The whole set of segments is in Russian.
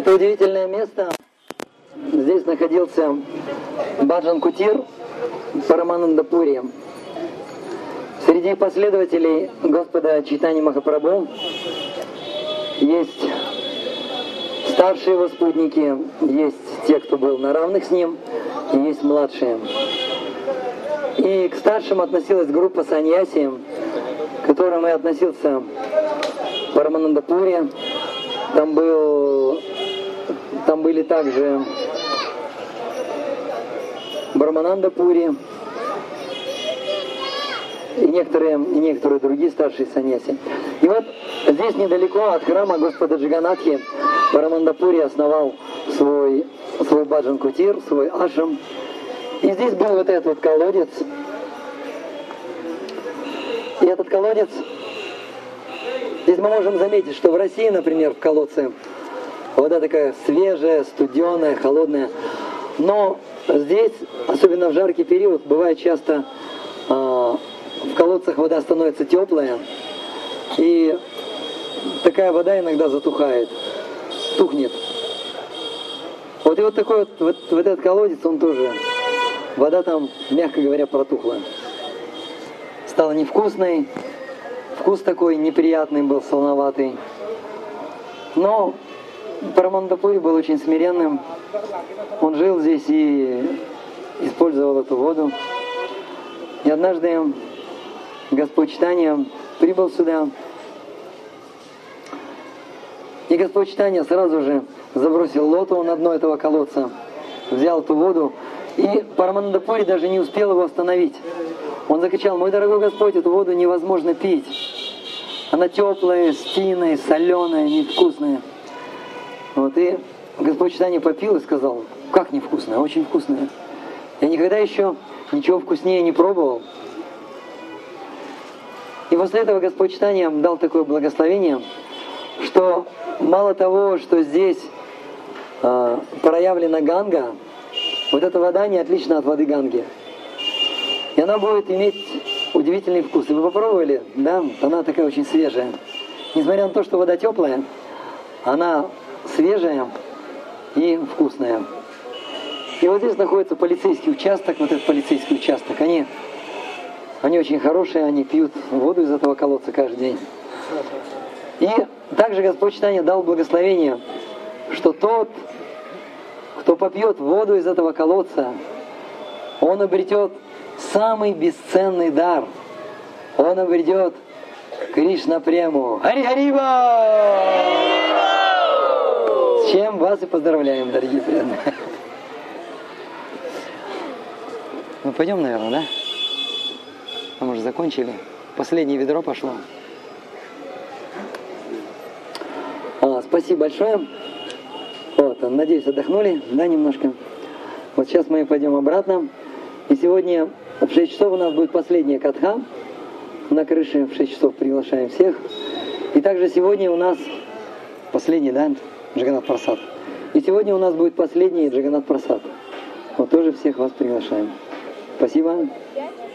Это удивительное место. Здесь находился Баджан Кутир Параманандапури. Среди последователей Господа Читани Махапрабху есть старшие его спутники, есть те, кто был на равных с ним, и есть младшие. И к старшим относилась группа саньяси, к которым и относился Параманандапури. Там был там были также Брамананда Пури и некоторые, и некоторые другие старшие саньяси. И вот здесь недалеко от храма Господа Джиганатхи Брамандапури основал свой, свой баджан кутир, свой ашам. И здесь был вот этот вот колодец. И этот колодец, здесь мы можем заметить, что в России, например, в колодце Вода такая свежая, студеная, холодная. Но здесь, особенно в жаркий период, бывает часто э, в колодцах вода становится теплая, и такая вода иногда затухает, тухнет. Вот и вот такой вот, вот, вот этот колодец, он тоже, вода там, мягко говоря, протухла. Стала невкусной, вкус такой неприятный был, солоноватый. Но Парамандапури был очень смиренным. Он жил здесь и использовал эту воду. И однажды Господь Читания прибыл сюда. И Господь Читания сразу же забросил лоту на дно этого колодца, взял эту воду, и Парамандапури даже не успел его остановить. Он закричал, мой дорогой Господь, эту воду невозможно пить. Она теплая, стиная, соленая, невкусная. Вот, и Господь читание попил и сказал, как невкусное, очень вкусное. Я никогда еще ничего вкуснее не пробовал. И после этого Господь читание дал такое благословение, что мало того, что здесь э, проявлена ганга, вот эта вода не отлична от воды ганги. И она будет иметь удивительный вкус. И вы попробовали, да? Она такая очень свежая. Несмотря на то, что вода теплая, она свежая и вкусная. И вот здесь находится полицейский участок, вот этот полицейский участок. Они, они очень хорошие, они пьют воду из этого колодца каждый день. И также Господь Читание дал благословение, что тот, кто попьет воду из этого колодца, он обретет самый бесценный дар. Он обретет Кришна прему. Чем вас и поздравляем, дорогие преданные. Ну, пойдем, наверное, да? А мы закончили. Последнее ведро пошло. А, спасибо большое. Вот, надеюсь, отдохнули, да, немножко. Вот сейчас мы пойдем обратно. И сегодня в 6 часов у нас будет последняя катха. На крыше в 6 часов приглашаем всех. И также сегодня у нас последний, да, Джаганат Прасад. И сегодня у нас будет последний Джаганат Прасад. Вот тоже всех вас приглашаем. Спасибо.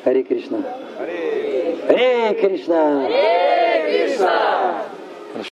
Харе Кришна. Харе Кришна. Харе Кришна.